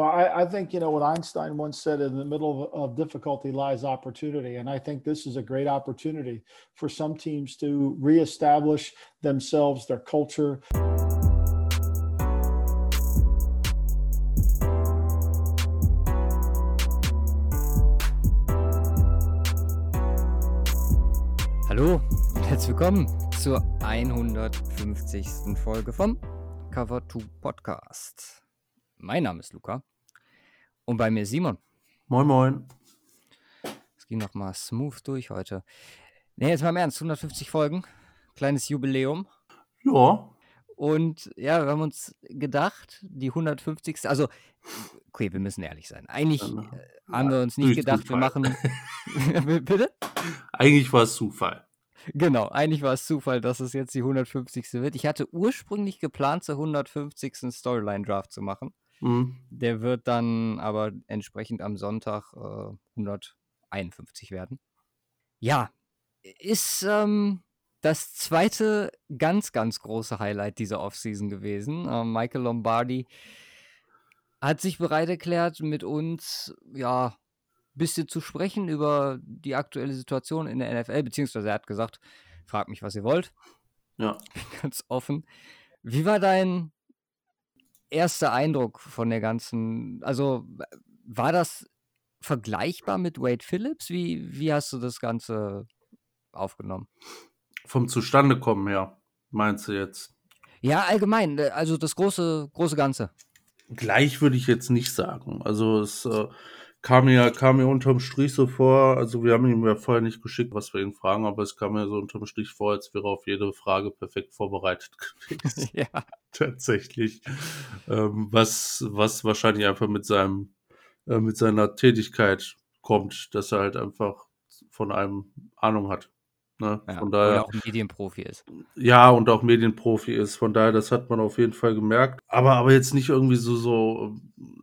Well, I, I, think, you know, what Einstein once said in the middle of, of, difficulty lies opportunity. And I think this is a great opportunity for some teams to reestablish themselves, their culture. Hallo herzlich willkommen zur 150. Folge vom Cover 2 Podcast. Mein Name ist Luca und bei mir Simon. Moin, moin. Es ging nochmal smooth durch heute. Ne, jetzt mal im Ernst, 150 Folgen, kleines Jubiläum. Ja. Und ja, wir haben uns gedacht, die 150. Also, okay, wir müssen ehrlich sein. Eigentlich äh, haben wir uns nicht gedacht, Zufall. wir machen. Bitte? Eigentlich war es Zufall. Genau, eigentlich war es Zufall, dass es jetzt die 150. wird. Ich hatte ursprünglich geplant, zur 150. Storyline-Draft zu machen. Mhm. Der wird dann aber entsprechend am Sonntag äh, 151 werden. Ja, ist ähm, das zweite ganz, ganz große Highlight dieser Offseason gewesen. Äh, Michael Lombardi hat sich bereit erklärt, mit uns ja ein bisschen zu sprechen über die aktuelle Situation in der NFL, beziehungsweise er hat gesagt, fragt mich, was ihr wollt. Ja. Ganz offen. Wie war dein erster Eindruck von der ganzen, also war das vergleichbar mit Wade Phillips? Wie, wie hast du das Ganze aufgenommen? Vom Zustandekommen her, meinst du jetzt? Ja, allgemein, äh, also das große, große Ganze. Gleich würde ich jetzt nicht sagen. Also es äh, kam mir, kam mir unterm Strich so vor, also wir haben ihm ja vorher nicht geschickt, was wir ihn fragen, aber es kam mir so unterm Strich vor, als wäre auf jede Frage perfekt vorbereitet gewesen. ja. Tatsächlich. Ähm, was, was wahrscheinlich einfach mit seinem, äh, mit seiner Tätigkeit kommt, dass er halt einfach von einem Ahnung hat. Ne? Ja, von daher, auch Medienprofi ist. Ja, und auch Medienprofi ist. Von daher, das hat man auf jeden Fall gemerkt. Aber, aber jetzt nicht irgendwie so, so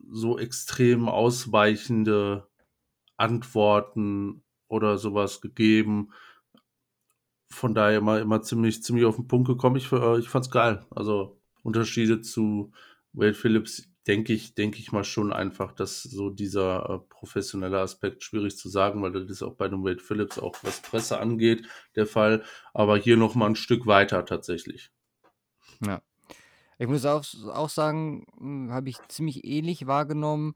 so extrem ausweichende Antworten oder sowas gegeben. Von daher immer, immer ziemlich, ziemlich auf den Punkt gekommen. Ich, äh, ich fand's geil. Also Unterschiede zu Wade Phillips, denke ich, denke ich mal schon einfach, dass so dieser äh, professionelle Aspekt schwierig zu sagen, weil das ist auch bei dem Wade Phillips auch was Presse angeht, der Fall. Aber hier noch mal ein Stück weiter tatsächlich. Ja. Ich muss auch, auch sagen, hm, habe ich ziemlich ähnlich wahrgenommen.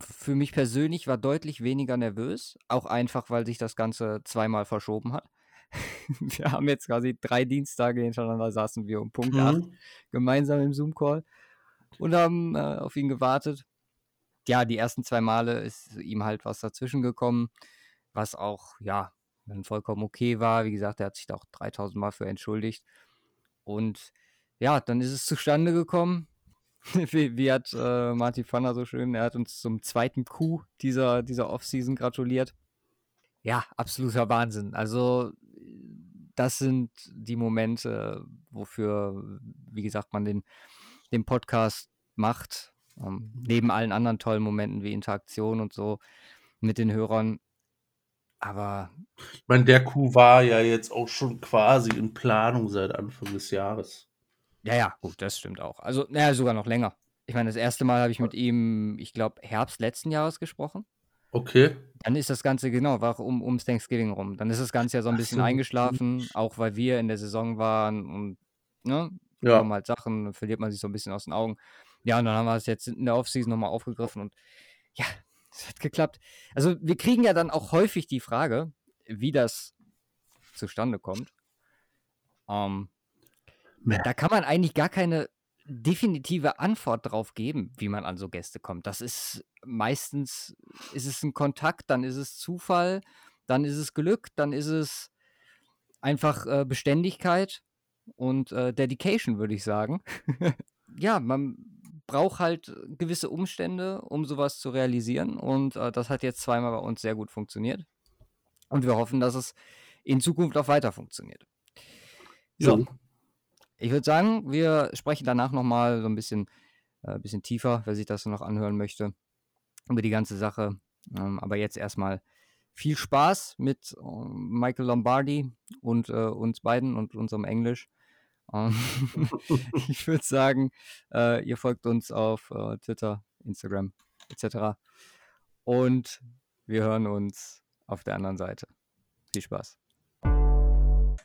Für mich persönlich war deutlich weniger nervös, auch einfach, weil sich das Ganze zweimal verschoben hat. wir haben jetzt quasi drei Dienstage hintereinander saßen wir um Punkt 8 mhm. gemeinsam im Zoom-Call und haben äh, auf ihn gewartet. Ja, die ersten zwei Male ist ihm halt was dazwischen gekommen, was auch, ja, dann vollkommen okay war. Wie gesagt, er hat sich da auch 3000 Mal für entschuldigt. Und ja, dann ist es zustande gekommen. wie, wie, hat äh, Martin Pfanner so schön, er hat uns zum zweiten Coup dieser, dieser Offseason gratuliert. Ja, absoluter Wahnsinn. Also, das sind die Momente, wofür, wie gesagt, man den, den Podcast macht. Ähm, neben allen anderen tollen Momenten wie Interaktion und so mit den Hörern. Aber. Ich meine, der Coup war ja jetzt auch schon quasi in Planung seit Anfang des Jahres. Ja, ja, gut, das stimmt auch. Also, naja, sogar noch länger. Ich meine, das erste Mal habe ich mit ihm, ich glaube, Herbst letzten Jahres gesprochen. Okay. Dann ist das Ganze, genau, war um, ums Thanksgiving rum. Dann ist das Ganze ja so ein bisschen so. eingeschlafen, auch weil wir in der Saison waren und, ne, ja. kommen halt Sachen, verliert man sich so ein bisschen aus den Augen. Ja, und dann haben wir es jetzt in der Offseason nochmal aufgegriffen und ja, es hat geklappt. Also, wir kriegen ja dann auch häufig die Frage, wie das zustande kommt. Ähm, da kann man eigentlich gar keine definitive Antwort drauf geben, wie man an so Gäste kommt. Das ist meistens ist es ein Kontakt, dann ist es Zufall, dann ist es Glück, dann ist es einfach äh, Beständigkeit und äh, Dedication, würde ich sagen. ja, man braucht halt gewisse Umstände, um sowas zu realisieren und äh, das hat jetzt zweimal bei uns sehr gut funktioniert und wir hoffen, dass es in Zukunft auch weiter funktioniert. So, ich würde sagen, wir sprechen danach nochmal so ein bisschen, äh, bisschen tiefer, wer sich das noch anhören möchte, über die ganze Sache. Ähm, aber jetzt erstmal viel Spaß mit äh, Michael Lombardi und äh, uns beiden und unserem Englisch. Ähm, ich würde sagen, äh, ihr folgt uns auf äh, Twitter, Instagram etc. Und wir hören uns auf der anderen Seite. Viel Spaß.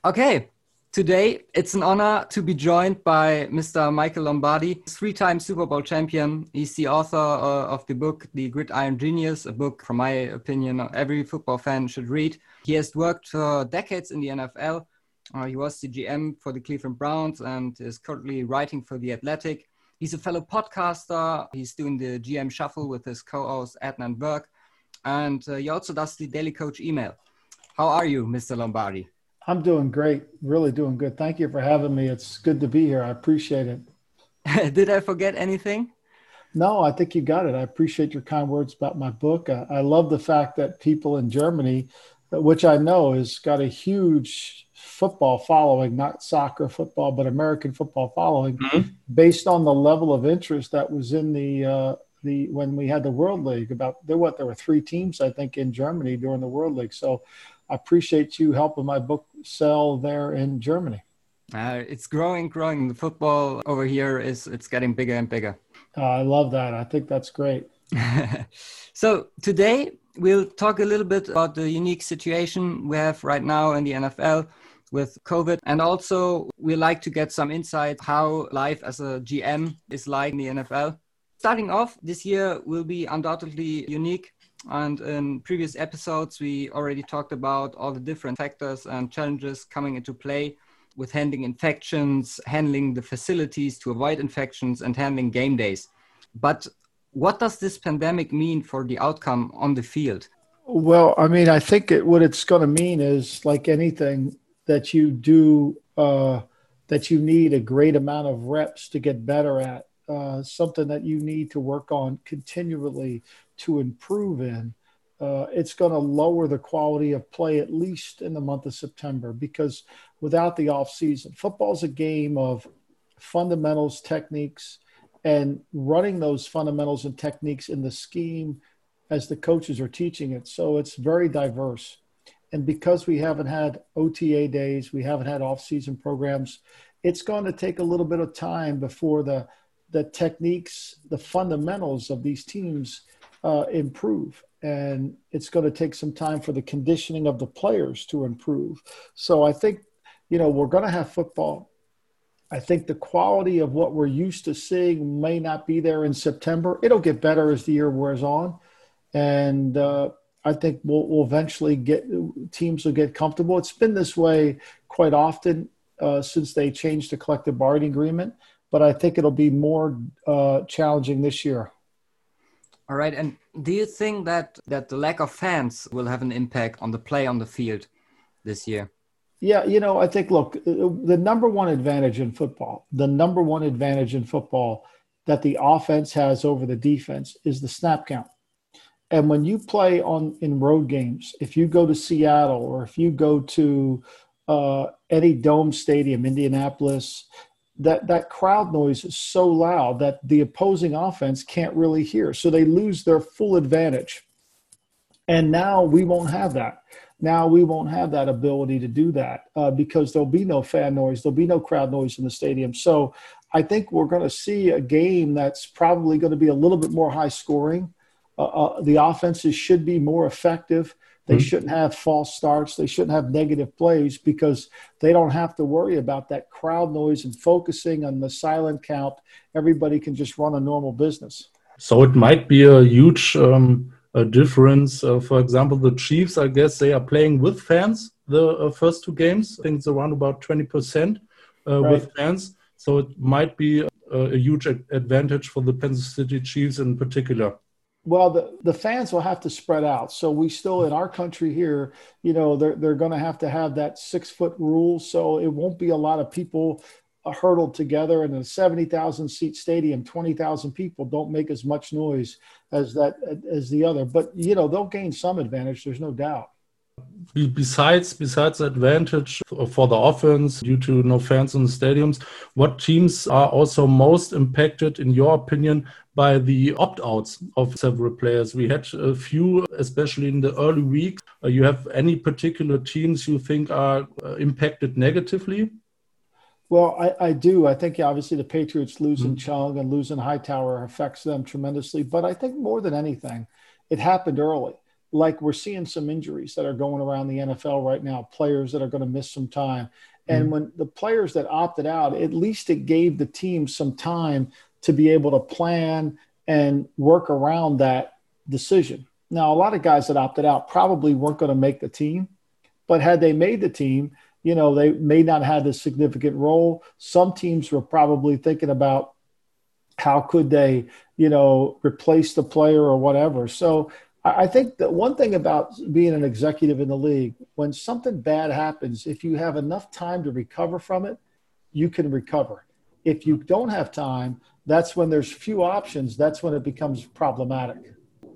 Okay, today it's an honor to be joined by Mr. Michael Lombardi, three time Super Bowl champion. He's the author uh, of the book The Gridiron Genius, a book, from my opinion, every football fan should read. He has worked for decades in the NFL. Uh, he was the GM for the Cleveland Browns and is currently writing for The Athletic. He's a fellow podcaster. He's doing the GM Shuffle with his co host Adnan Virk. And uh, he also does the Daily Coach email. How are you, Mr. Lombardi? I'm doing great. Really doing good. Thank you for having me. It's good to be here. I appreciate it. Did I forget anything? No, I think you got it. I appreciate your kind words about my book. I, I love the fact that people in Germany, which I know has got a huge football following, not soccer football, but American football following, mm-hmm. based on the level of interest that was in the uh, the when we had the World League. About there, what there were three teams I think in Germany during the World League. So I appreciate you helping my book sell there in Germany. Uh, it's growing, growing. The football over here is it's getting bigger and bigger. Uh, I love that. I think that's great. so today we'll talk a little bit about the unique situation we have right now in the NFL with COVID. And also, we like to get some insight how life as a GM is like in the NFL. Starting off, this year will be undoubtedly unique. And in previous episodes, we already talked about all the different factors and challenges coming into play with handling infections, handling the facilities to avoid infections, and handling game days. But what does this pandemic mean for the outcome on the field? Well, I mean, I think it, what it's going to mean is like anything that you do, uh, that you need a great amount of reps to get better at uh, something that you need to work on continually to improve in, uh, it's going to lower the quality of play at least in the month of September because without the off season, football's a game of fundamentals, techniques, and running those fundamentals and techniques in the scheme as the coaches are teaching it. So it's very diverse. And because we haven't had OTA days, we haven't had off season programs, it's going to take a little bit of time before the the techniques, the fundamentals of these teams uh, improve. And it's going to take some time for the conditioning of the players to improve. So I think, you know, we're going to have football. I think the quality of what we're used to seeing may not be there in September. It'll get better as the year wears on. And uh, I think we'll, we'll, eventually get teams will get comfortable. It's been this way quite often uh, since they changed the collective bargaining agreement but I think it'll be more uh, challenging this year. All right. And do you think that that the lack of fans will have an impact on the play on the field this year? Yeah, you know, I think look, uh, the number one advantage in football, the number one advantage in football that the offense has over the defense is the snap count. And when you play on in road games, if you go to Seattle or if you go to uh, any dome stadium, Indianapolis, that that crowd noise is so loud that the opposing offense can't really hear. So they lose their full advantage. And now we won't have that. Now we won't have that ability to do that uh, because there'll be no fan noise. There'll be no crowd noise in the stadium. So i think we're going to see a game that's probably going to be a little bit more high scoring. Uh, uh, the offenses should be more effective they mm-hmm. shouldn't have false starts. They shouldn't have negative plays because they don't have to worry about that crowd noise and focusing on the silent count. Everybody can just run a normal business. So it might be a huge um, a difference. Uh, for example, the Chiefs, I guess they are playing with fans the uh, first two games. I think it's around about 20% uh, right. with fans. So it might be a, a huge advantage for the Kansas City Chiefs in particular. Well, the, the fans will have to spread out. So we still in our country here, you know, they're they're going to have to have that six foot rule. So it won't be a lot of people uh, hurdled together in a seventy thousand seat stadium. Twenty thousand people don't make as much noise as that as the other. But you know, they'll gain some advantage. There's no doubt. Besides, besides the advantage for the offense due to no fans in the stadiums, what teams are also most impacted, in your opinion, by the opt-outs of several players? We had a few, especially in the early weeks. You have any particular teams you think are uh, impacted negatively? Well, I, I do. I think obviously the Patriots losing mm-hmm. Chung and losing Hightower affects them tremendously. But I think more than anything, it happened early. Like we're seeing some injuries that are going around the NFL right now, players that are going to miss some time. And mm-hmm. when the players that opted out, at least it gave the team some time to be able to plan and work around that decision. Now, a lot of guys that opted out probably weren't going to make the team, but had they made the team, you know, they may not have had a significant role. Some teams were probably thinking about how could they, you know, replace the player or whatever. So I think that one thing about being an executive in the league, when something bad happens, if you have enough time to recover from it, you can recover. If you don't have time, that's when there's few options. That's when it becomes problematic.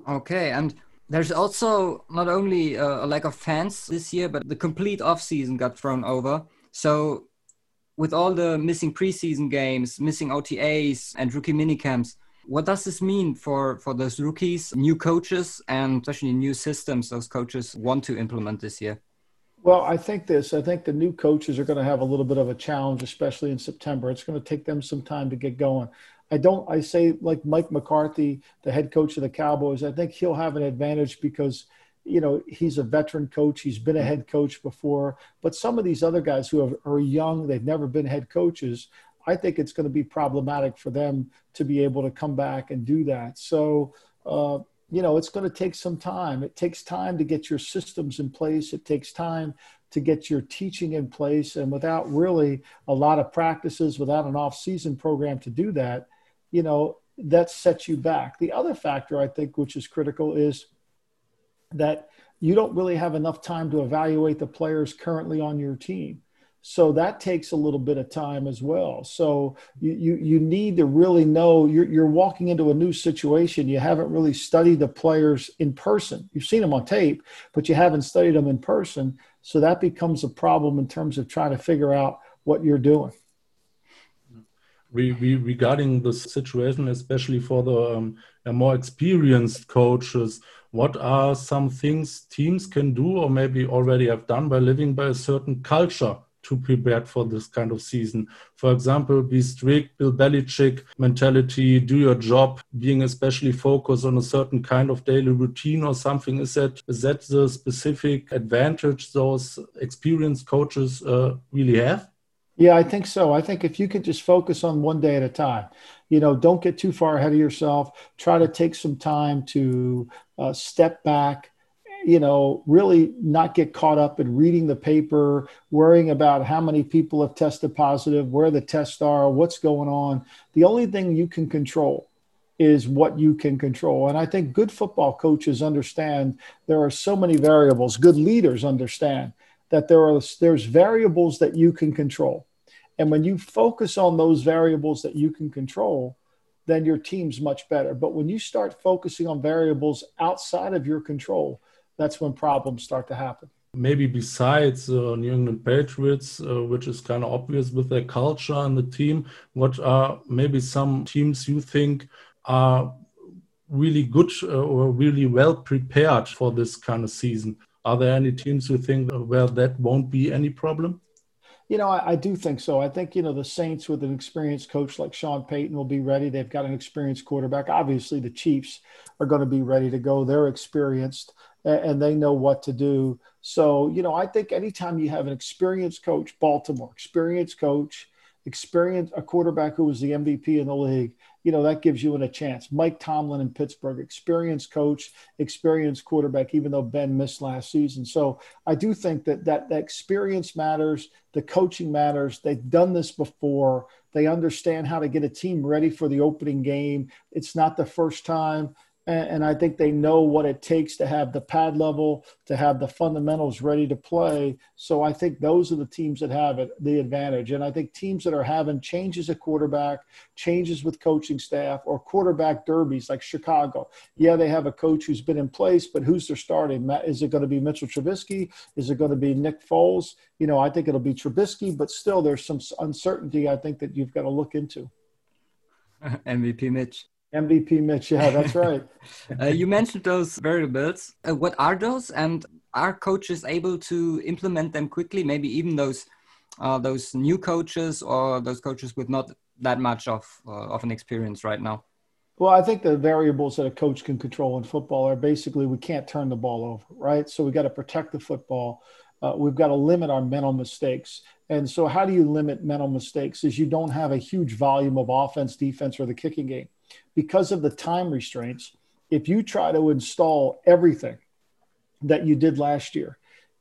Okay, and there's also not only uh, a lack of fans this year, but the complete off season got thrown over. So, with all the missing preseason games, missing OTAs, and rookie minicamps, what does this mean for for those rookies, new coaches, and especially new systems those coaches want to implement this year? Well, I think this. I think the new coaches are going to have a little bit of a challenge, especially in September. It's going to take them some time to get going. I don't. I say like Mike McCarthy, the head coach of the Cowboys. I think he'll have an advantage because you know he's a veteran coach. He's been a mm-hmm. head coach before. But some of these other guys who are young, they've never been head coaches. I think it's going to be problematic for them to be able to come back and do that. So. Uh, you know, it's going to take some time. It takes time to get your systems in place. It takes time to get your teaching in place. And without really a lot of practices, without an off season program to do that, you know, that sets you back. The other factor I think, which is critical, is that you don't really have enough time to evaluate the players currently on your team. So that takes a little bit of time as well. So you, you, you need to really know you're, you're walking into a new situation. You haven't really studied the players in person. You've seen them on tape, but you haven't studied them in person. So that becomes a problem in terms of trying to figure out what you're doing re, re, regarding the situation, especially for the um, more experienced coaches, what are some things teams can do or maybe already have done by living by a certain culture to prepare for this kind of season? For example, be strict, Bill Belichick mentality, do your job, being especially focused on a certain kind of daily routine or something. Is that is that the specific advantage those experienced coaches uh, really have? Yeah, I think so. I think if you could just focus on one day at a time, you know, don't get too far ahead of yourself. Try to take some time to uh, step back, you know, really not get caught up in reading the paper, worrying about how many people have tested positive, where the tests are, what's going on. The only thing you can control is what you can control. And I think good football coaches understand there are so many variables, good leaders understand that there are there's variables that you can control and when you focus on those variables that you can control, then your team's much better. But when you start focusing on variables outside of your control, that's when problems start to happen. Maybe besides uh, New England Patriots, uh, which is kind of obvious with their culture and the team, what are maybe some teams you think are really good uh, or really well prepared for this kind of season? Are there any teams you think where that won't be any problem? You know, I, I, do think so. I think, you know, the Saints with an experienced coach like Sean Payton will be ready. They've got an experienced quarterback. Obviously, the Chiefs are going to be ready to go. They're experienced and, they know what to do. So, you know, I think anytime you have an experienced coach, Baltimore, experienced coach, experience a quarterback who was the MVP in the league, you know, that gives you a chance. Mike Tomlin in Pittsburgh, experienced coach, experienced quarterback, even though Ben missed last season. So I do think that that, that experience matters, the coaching matters. They've done this before. They understand how to get a team ready for the opening game. It's not the first time and, I think they know what it takes to have the pad level, to have the fundamentals ready to play. So I think those are the teams that have it, the advantage. And I think teams that are having changes at quarterback, changes with coaching staff, or quarterback derbies like Chicago. Yeah, they have a coach who's been in place, but who's their starting? Is it going to be Mitchell Trubisky? Is it going to be Nick Foles? You know, I think it'll be Trubisky, but still there's some uncertainty I think that you've got to look into. MVP Mitch. MVP Mitch, yeah, that's right. uh, you mentioned those variables. Uh, what are those, and are coaches able to implement them quickly? Maybe even those uh, those new coaches or those coaches with not that much of uh, of an experience right now? Well, I think the variables that a coach can control in football are basically we can't turn the ball over, right? So we got to protect the football. Uh, we've got to limit our mental mistakes. And so, how do you limit mental mistakes? Is you don't have a huge volume of offense, defense, or the kicking game because of the time restraints. If you try to install everything that you did last year,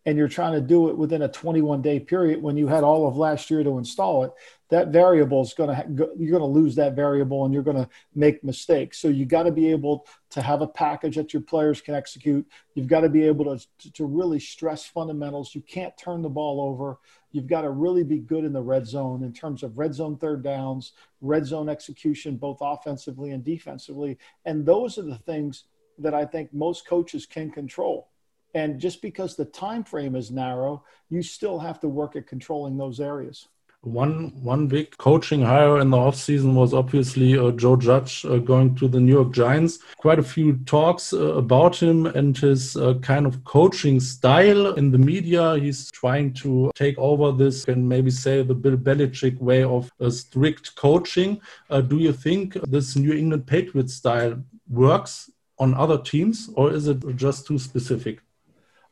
and you're trying to do it within a 21 day period when you had all of last year to install it that variable is going to you're going to lose that variable and you're going to make mistakes. So you got to be able to have a package that your players can execute. You've got to be able to to really stress fundamentals. You can't turn the ball over. You've got to really be good in the red zone in terms of red zone third downs red zone execution both offensively and defensively. And those are the things that i think most coaches can control. And just because the time frame is narrow, you still have to work at controlling those areas. One one big coaching hire in the offseason was obviously uh, Joe Judge uh, going to the New York Giants. Quite a few talks uh, about him and his uh, kind of coaching style in the media. He's trying to take over this and maybe say the Bill Belichick way of uh, strict coaching. Uh, do you think this New England Patriots style works on other teams, or is it just too specific?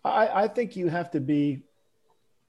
I, I think you have to be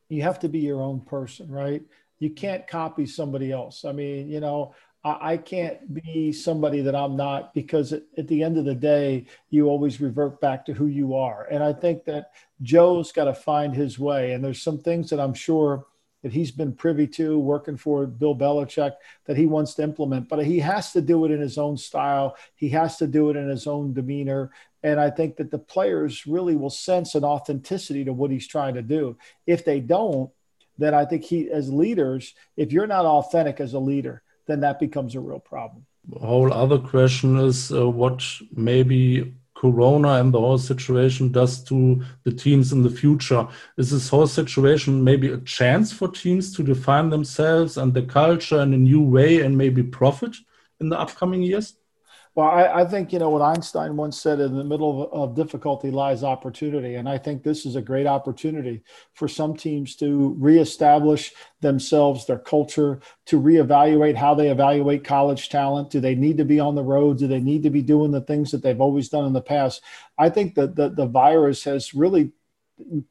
you have to be your own person, right? You can't copy somebody else. I mean, you know, I, I can't be somebody that I'm not because at, at, the end of the day, you always revert back to who you are. And I think that Joe's got to find his way. And there's some things that I'm sure that he's been privy to working for Bill Belichick that he wants to implement, but he has to do it in his own style. He has to do it in his own demeanor. And I think that the players really will sense an authenticity to what he's trying to do. If they don't, then I think he, as leaders, if you're not authentic as a leader, then that becomes a real problem. A whole other question is uh, what maybe Corona and the whole situation does to the teams in the future. Is this whole situation maybe a chance for teams to define themselves and the culture in a new way and maybe profit in the upcoming years? Well, I, I, think, you know, what Einstein once said in the middle of, of, difficulty lies opportunity. And I think this is a great opportunity for some teams to reestablish themselves, their culture, to reevaluate how they evaluate college talent. Do they need to be on the road? Do they need to be doing the things that they've always done in the past? I think that the, the virus has really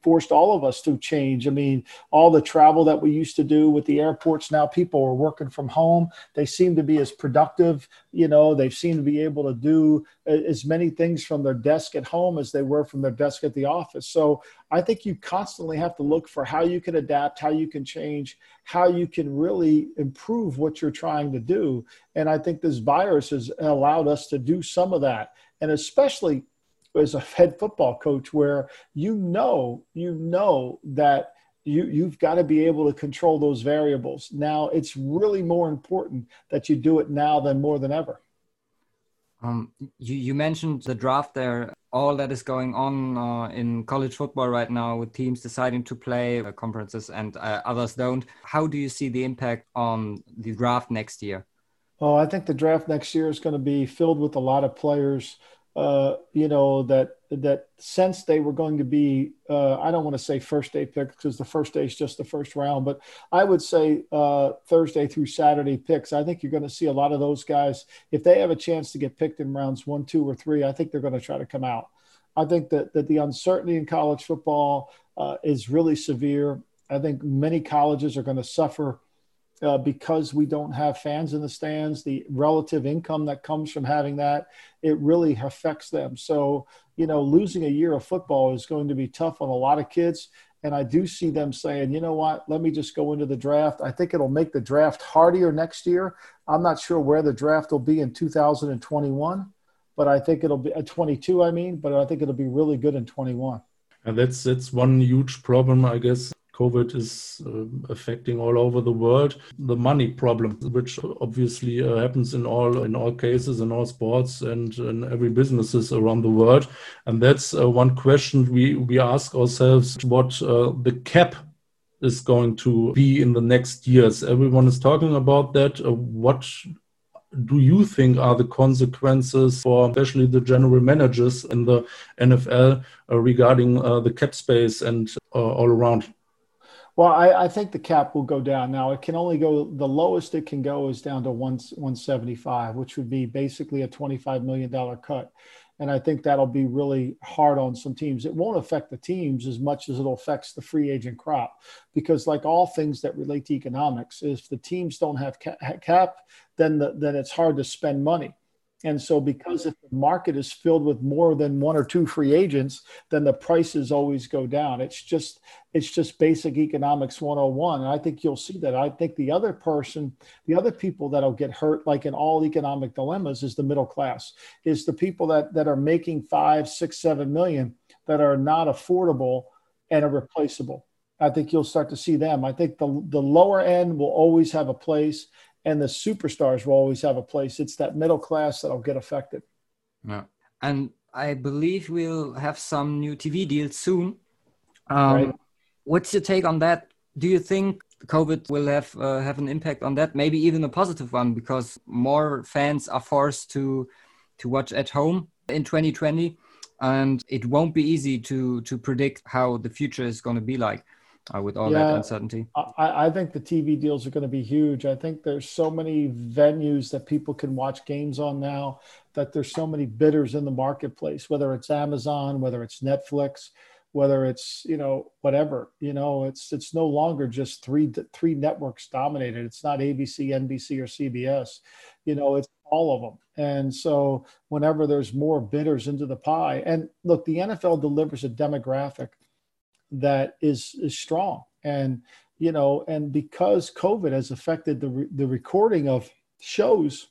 forced all of us to change. I mean, all the travel that we used to do with the airports now, people are working from home. They seem to be as productive. You know, they seem to be able to do as many things from their desk at home as they were from their desk at the office. So I think you constantly have to look for how you can adapt, how you can change, how you can really improve what you're trying to do. And I think this virus has allowed us to do some of that. And especially as a head football coach where you know you know that you you've got to be able to control those variables. Now it's really more important that you do it now than more than ever. Um, you, you mentioned the draft there. All that is going on uh, in college football right now with teams deciding to play uh, conferences and uh, others don't. How do you see the impact on the draft next year? Oh i think the draft next year is going to be filled with a lot of players uh, you know that that since they were going to be uh, I don't want to say first day picks because the first day is just the first round, but I would say uh, Thursday through Saturday picks. I think you're going to see a lot of those guys if they have a chance to get picked in rounds one, two, or three. I think they're going to try to come out. I think that that the uncertainty in college football uh, is really severe. I think many colleges are going to suffer uh, because we don't have fans in the stands, the relative income that comes from having that, it really affects them. So, you know, losing a year of football is going to be tough on a lot of kids. And I do see them saying, you know what, let me just go into the draft. I think it'll make the draft harder next year. I'm not sure where the draft will be in 2021, but I think it'll be uh, 22, I mean, but I think it'll be really good in 21. And that's that's one huge problem, I guess, COVID is uh, affecting all over the world. The money problem, which obviously uh, happens in all in all cases in all sports and in every businesses around the world, and that's uh, one question we we ask ourselves: what uh, the cap is going to be in the next years. Everyone is talking about that. Uh, what do you think are the consequences for especially the general managers in the NFL uh, regarding the cap space and all around? Well, I, I, think the cap will go down. Now it can only go the lowest it can go is down to one 175, which would be basically a 25 million dollar cut. And I think that'll be really hard on some teams. It won't affect the teams as much as it'll affects the free agent crop, because like all things that relate to economics, if the teams don't have cap, then the, then it's hard to spend money. And so, because if the market is filled with more than one or two free agents, then the prices always go down. It's just it's just basic economics 101. And I think you'll see that. I think the other person, the other people that'll get hurt, like in all economic dilemmas, is the middle class, is the people that that are making five, six, seven million that are not affordable and are replaceable. I think you'll start to see them. I think the the lower end will always have a place and the superstars will always have a place. It's that middle class that'll get affected. Yeah. And I believe we'll have some new TV deals soon. Um, right. What's your take on that? Do you think COVID will have uh, have an impact on that? Maybe even a positive one because more fans are forced to to watch at home in 2020, and it won't be easy to to predict how the future is going to be like Uh, with all yeah, that uncertainty? I, I, think the TV deals are going to be huge. I think there's so many venues that people can watch games on now that there's so many bidders in the marketplace, whether it's Amazon, whether it's Netflix, whether it's you know whatever you know it's it's no longer just three three networks dominated it's not abc nbc or cbs you know it's all of them and so whenever there's more bidders into the pie and look the nfl delivers a demographic that is is strong. And you know and because covid has affected the re- the recording of shows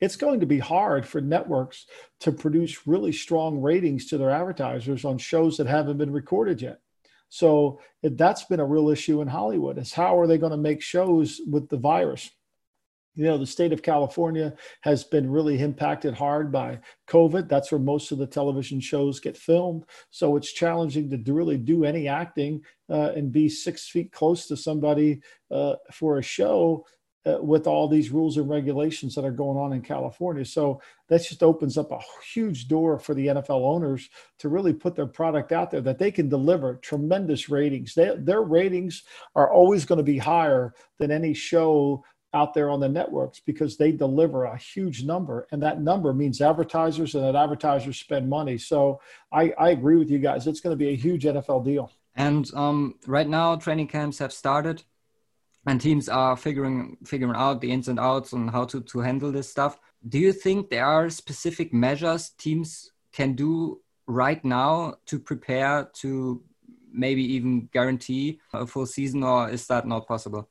it's going to be hard for networks to produce really strong ratings to their advertisers on shows that haven't been recorded yet. So that's been a real issue in hollywood is how are they going to make shows with the virus you know, the state of California has been really impacted hard by COVID. That's where most of the television shows get filmed. So it's challenging to really do any acting uh, and be six feet close to somebody uh, for a show uh, with all these rules and regulations that are going on in California. So that just opens up a huge door for the NFL owners to really put their product out there that they can deliver tremendous ratings. They, their ratings are always going to be higher than any show out there on the networks because they deliver a huge number and that number means advertisers and that advertisers spend money. So i, I agree with you guys. It's going to be a huge nfl deal. And um, right now training camps have started and teams are figuring figuring out the ins and outs on how to, to handle this stuff. Do you think there are specific measures teams can do right now to prepare to maybe even guarantee a full season or is that not possible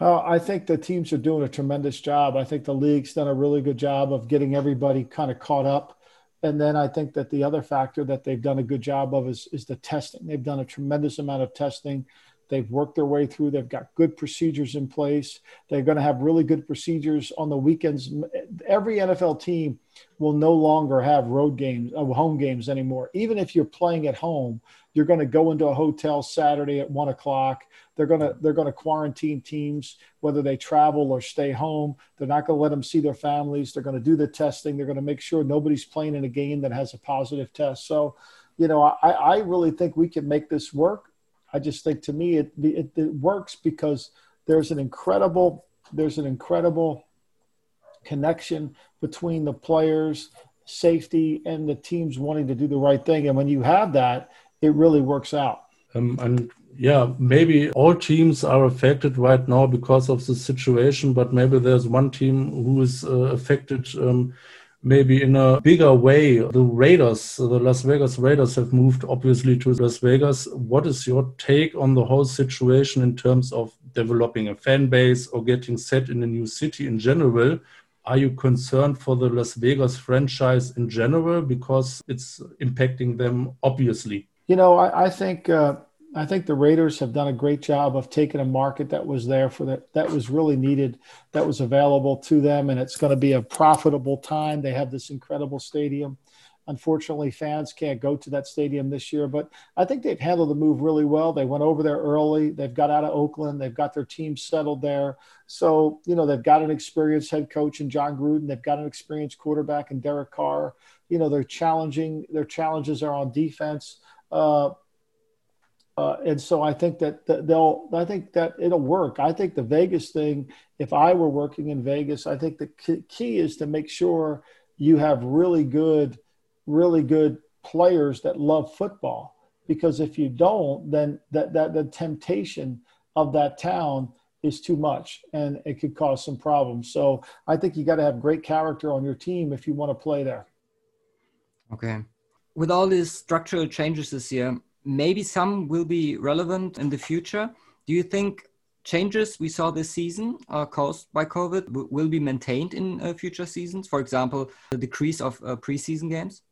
uh, I think the teams are doing a tremendous job. I think the league's done a really good job of getting everybody kind of caught up. And then I think that the other factor that they've done a good job of is, is the testing. They've done a tremendous amount of testing. They've worked their way through. They've got good procedures in place. They're going to have really good procedures on the weekends. Every NFL team will no longer have road games, uh, home games anymore. Even if you're playing at home, you're going to go into a hotel Saturday at one o'clock. They're going to they're to quarantine teams whether they travel or stay home. They're not going to let them see their families. They're going to do the testing. They're going to make sure nobody's playing in a game that has a positive test. So, you know, I, I really think we can make this work. I just think to me it, it, it works because there's an incredible there's an incredible connection between the players safety and the teams wanting to do the right thing and when you have that it really works out um, yeah maybe all teams are affected right now because of the situation but maybe there's one team who is uh, affected um, maybe in a bigger way. The Raiders, the Las Vegas Raiders, have moved obviously to Las Vegas. What is your take on the whole situation in terms of developing a fan base or getting set in a new city in general? Are you concerned for the Las Vegas franchise in general because it's impacting them obviously? You know, I, I think. Uh I think the Raiders have done a great job of taking a market that was there for that that was really needed, that was available to them, and it's going to be a profitable time. They have this incredible stadium. Unfortunately, fans can't go to that stadium this year, but I think they've handled the move really well. They went over there early. They've got out of Oakland. They've got their team settled there. So, you know, they've got an experienced head coach in Jon Gruden. They've got an experienced quarterback in Derek Carr. You know, they're challenging. Their challenges are on defense. Uh, Uh, and so I think that, they'll, I think that it'll work. I think the Vegas thing, if I were working in Vegas, I think the key is to make sure you have really good, really good players that love football. Because if you don't, then that, that the temptation of that town is too much and it could cause some problems. So I think you got to have great character on your team if you want to play there. Okay. With all these structural changes this year, maybe some will be relevant in the future. Do you think changes we saw this season caused by COVID will be maintained in uh, future seasons? For example, the decrease of uh, preseason games?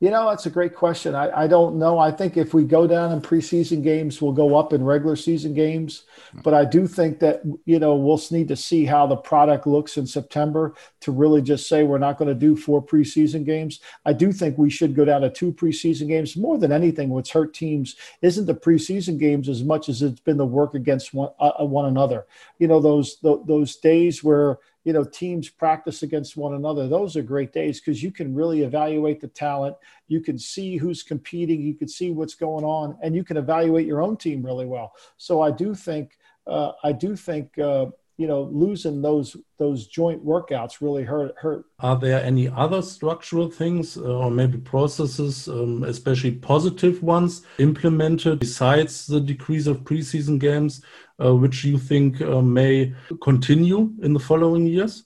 You know, that's a great question. I, I don't know. I think if we go down in preseason games, we'll go up in regular season games. But I do think that, you know, we'll need to see how the product looks in September to really just say we're not going to do four preseason games. I do think we should go down to two preseason games. More than anything, what's hurt teams isn't the preseason games as much as it's been the work against one, uh, one another. You know, those, those days where, you know teams practice against one another. Those are great days because you can really evaluate the talent. You can see who's competing. You can see what's going on and you can evaluate your own team really well. So i do think uh, i do think uh, you know losing those those joint workouts really hurt hurt. Are there any other structural things uh, or maybe processes um, especially positive ones implemented besides the decrease of preseason games which you think uh, may continue in the following years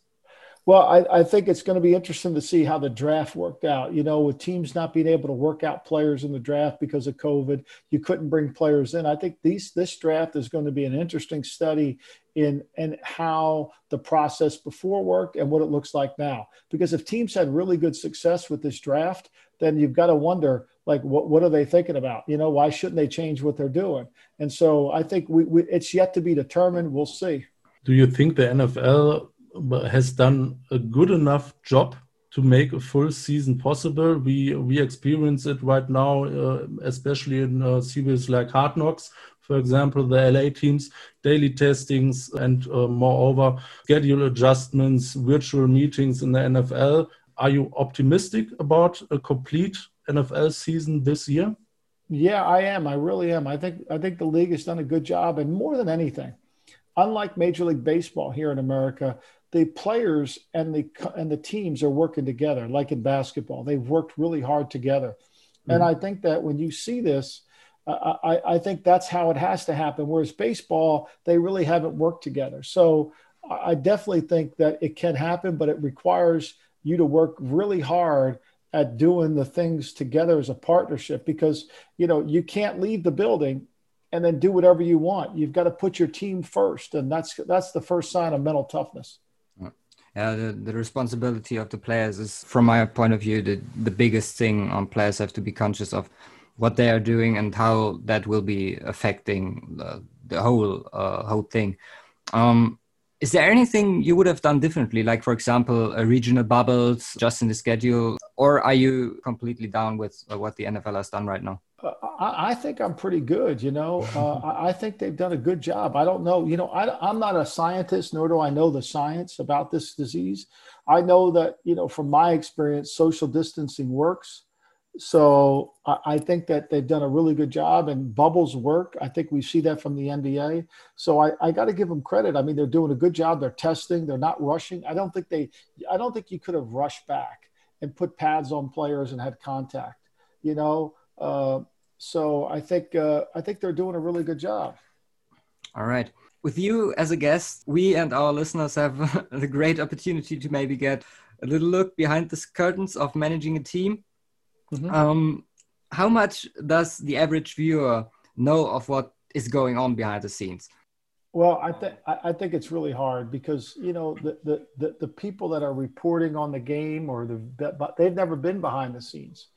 well, I, I, think it's going to be interesting to see how the draft worked out. You know, with teams not being able to work out players in the draft because of COVID, you couldn't bring players in. I think these this draft is going to be an interesting study in and how the process before worked and what it looks like now. Because if teams had really good success with this draft, then you've got to wonder like what, what are they thinking about? You know why shouldn't they change what they're doing? And so i think we, we it's yet to be determined. We'll see. Do you think the nfl has done a good enough job to make a full season possible. We we experience it right now, uh, especially in uh, series like Hard Knocks, for example, the LA teams, daily testings, and uh, moreover schedule adjustments, virtual meetings in the NFL. Are you optimistic about a complete NFL season this year? Yeah, I am. I really am. I think I think the league has done a good job, and more than anything, unlike Major League Baseball here in America, the players and the and the teams are working together like in basketball they've worked really hard together mm-hmm. and i think that when you see this uh, I, I think that's how it has to happen whereas baseball they really haven't worked together so i definitely think that it can happen but it requires you to work really hard at doing the things together as a partnership because you know you can't leave the building and then do whatever you want you've got to put your team first and that's that's the first sign of mental toughness yeah, the, the responsibility of the players is, from my point of view, the, the biggest thing on players have to be conscious of what they are doing and how that will be affecting the, the whole uh, whole thing. Um, is there anything you would have done differently, like for example, a regional bubbles just in the schedule, or are you completely down with uh, what the NFL has done right now? I, I think I'm pretty good. You know, uh, I, I, think they've done a good job. I don't know. You know, I, I'm not a scientist, nor do I know the science about this disease. I know that you know from my experience, social distancing works. So I, think that they've done a really good job, and bubbles work. I think we see that from the NBA. So I, I got to give them credit. I mean, they're doing a good job. They're testing. They're not rushing. I don't think they. I don't think you could have rushed back and put pads on players and had contact. You know. Uh, so I think uh, I think they're doing a really good job. All right. With you as a guest, we and our listeners have the great opportunity to maybe get a little look behind the curtains of managing a team. Mm-hmm. Um, how much does the average viewer know of what is going on behind the scenes? Well, I think I think it's really hard because you know the, the the, the people that are reporting on the game or the but they've never been behind the scenes.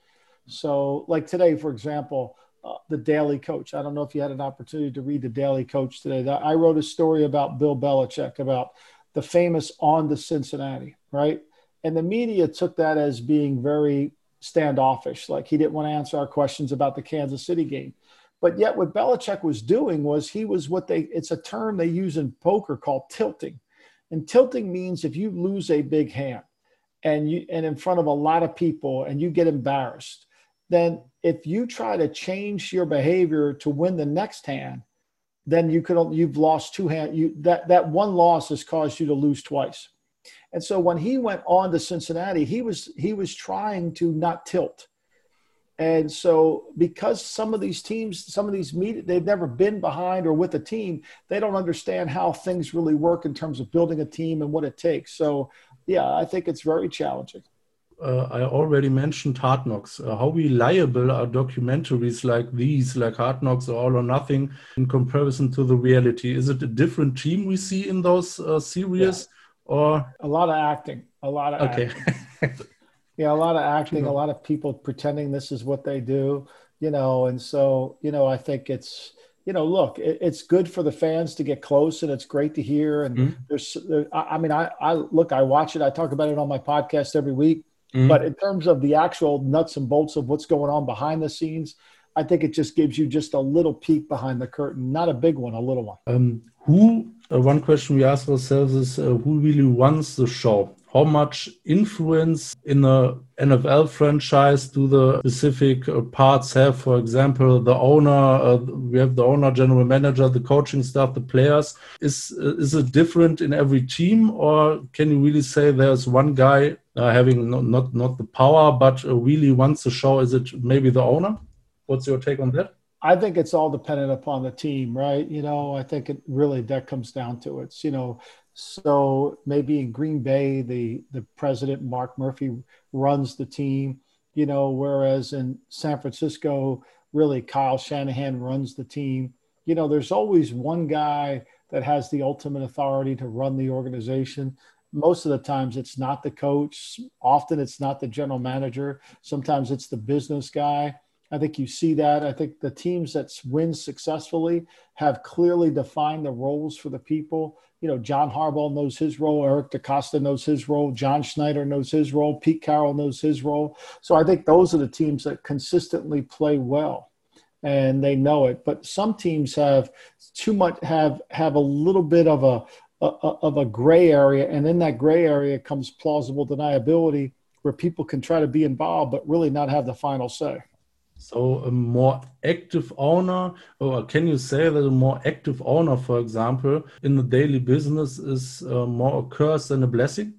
So, like today, for example, uh, the Daily Coach. I don't know if you had an opportunity to read the Daily Coach today. I wrote a story about Bill Belichick about the famous on to Cincinnati, right? And the media took that as being very standoffish, like he didn't want to answer our questions about the Kansas City game. But yet, what Belichick was doing was he was what they, it's a term they use in poker called tilting. And tilting means if you lose a big hand and you, and in front of a lot of people and you get embarrassed, then if you try to change your behavior to win the next hand, then you could you've lost two hand. You that that one loss has caused you to lose twice. And so when he went on to Cincinnati, he was he was trying to not tilt. And so because some of these teams, some of these meet, they've never been behind or with a team, they don't understand how things really work in terms of building a team and what it takes. So yeah, I think it's very challenging. Uh, I already mentioned Hard Knocks. Uh, how reliable are documentaries like these, like Hard Knocks or All or Nothing, in comparison to the reality? Is it a different team we see in those uh, series? Or a lot of acting. A lot of okay. yeah a lot of acting a lot of people pretending this is what they do you know and so you know i think it's you know look it, it's good for the fans to get close and it's great to hear and mm-hmm. there's there, I, mean I, I look i watch it. I talk about it on my podcast every week. Mm-hmm. but in terms of the actual nuts and bolts of what's going on behind the scenes i think it just gives you just a little peek behind the curtain not a big one a little one um, who uh, one question we ask ourselves is uh, who really runs the show? How much influence in a NFL franchise do the specific uh, parts have? For example, the owner, uh, we have the owner, general manager, the coaching staff, the players. Is uh, is it different in every team, or can you really say there's one guy uh, having not, not not the power, but really runs the show? Is it maybe the owner? What's your take on that? I think it's all dependent upon the team, right? You know, I think it really that comes down to it. You know, so maybe in Green Bay, the the president Mark Murphy runs the team. You know, whereas in San Francisco, really Kyle Shanahan runs the team. You know, there's always one guy that has the ultimate authority to run the organization. Most of the times, it's not the coach. Often, it's not the general manager. Sometimes it's the business guy I think you see that. I think the teams that win successfully have clearly defined the roles for the people. You know, John Harbaugh knows his role, Eric DeCosta knows his role, John Schneider knows his role, Pete Carroll knows his role. So I think those are the teams that consistently play well and they know it. But some teams have too much have have a little bit of a, a of a gray area, and in that gray area comes plausible deniability where people can try to be involved but really not have the final say. So a more active owner, or can you say that a more active owner, for example, in the daily business is uh, more a curse than a blessing?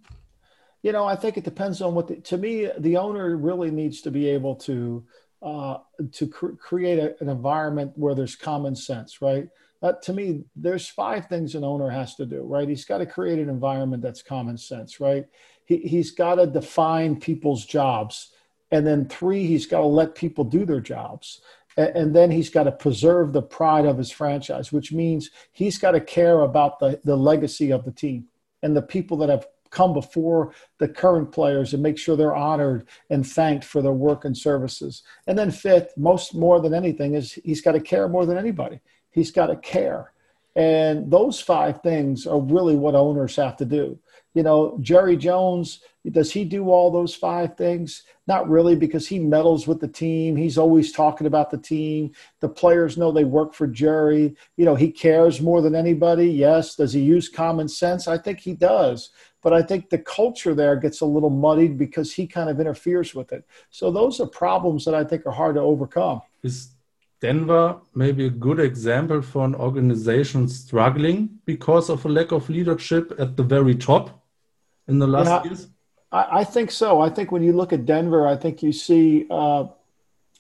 You know, I think it depends on what. The, to me, the owner really needs to be able to uh, to cr- create a, an environment where there's common sense, right? That, to me, there's five things an owner has to do, right? He's got to create an environment that's common sense, right? He, he's got to define people's jobs and then three, he's got to let people do their jobs. And then he's got to preserve the pride of his franchise, which means he's got to care about the, the legacy of the team and the people that have come before the current players and make sure they're honored and thanked for their work and services. And then fifth, most more than anything, is he's got to care more than anybody. He's got to care. And those five things are really what owners have to do. You know, Jerry Jones, does he do all those five things? Not really, because he meddles with the team. He's always talking about the team. The players know they work for Jerry. You know, he cares more than anybody. Yes. Does he use common sense? I think he does. But I think the culture there gets a little muddied because he kind of interferes with it. So those are problems that I think are hard to overcome. Is Denver maybe a good example for an organization struggling because of a lack of leadership at the very top in the last yeah, years? I, I, think so. I think when you look at Denver, I think you see, uh,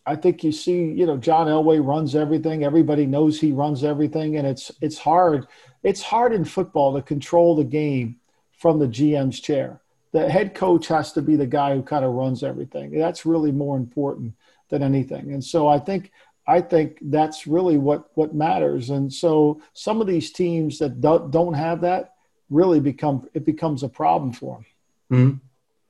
I think you see, you know, John Elway runs everything. Everybody knows he runs everything, and it's it's hard. It's hard in football to control the game from the GM's chair. The head coach has to be the guy who kind of runs everything. That's really more important than anything. And so I think I think that's really what what matters. And so some of these teams that don't, don't have that really become it becomes a problem for them. Mm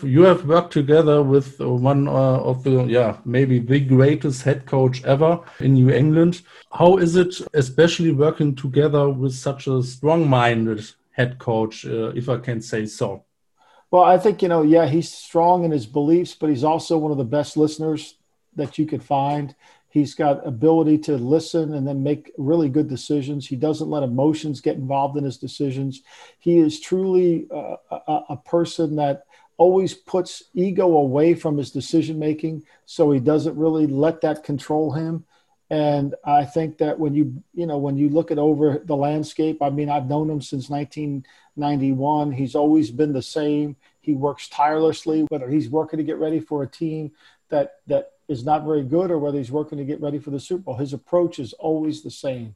you have worked together with one uh, of the yeah maybe the greatest head coach ever in New England. How is it, especially working together with such a strong-minded head coach, uh, if I can say so? Well, I think you know, yeah, he's strong in his beliefs, but he's also one of the best listeners that you could find. He's got ability to listen and then make really good decisions. He doesn't let emotions get involved in his decisions. He is truly uh, a, a person that always puts ego away from his decision making, so he doesn't really let that control him. And I think that when you you know when you look at over the landscape, I mean, I've known him since 1991. He's always been the same. He works tirelessly, whether he's working to get ready for a team that that is not very good or whether he's working to get ready for the Super Bowl. His approach is always the same.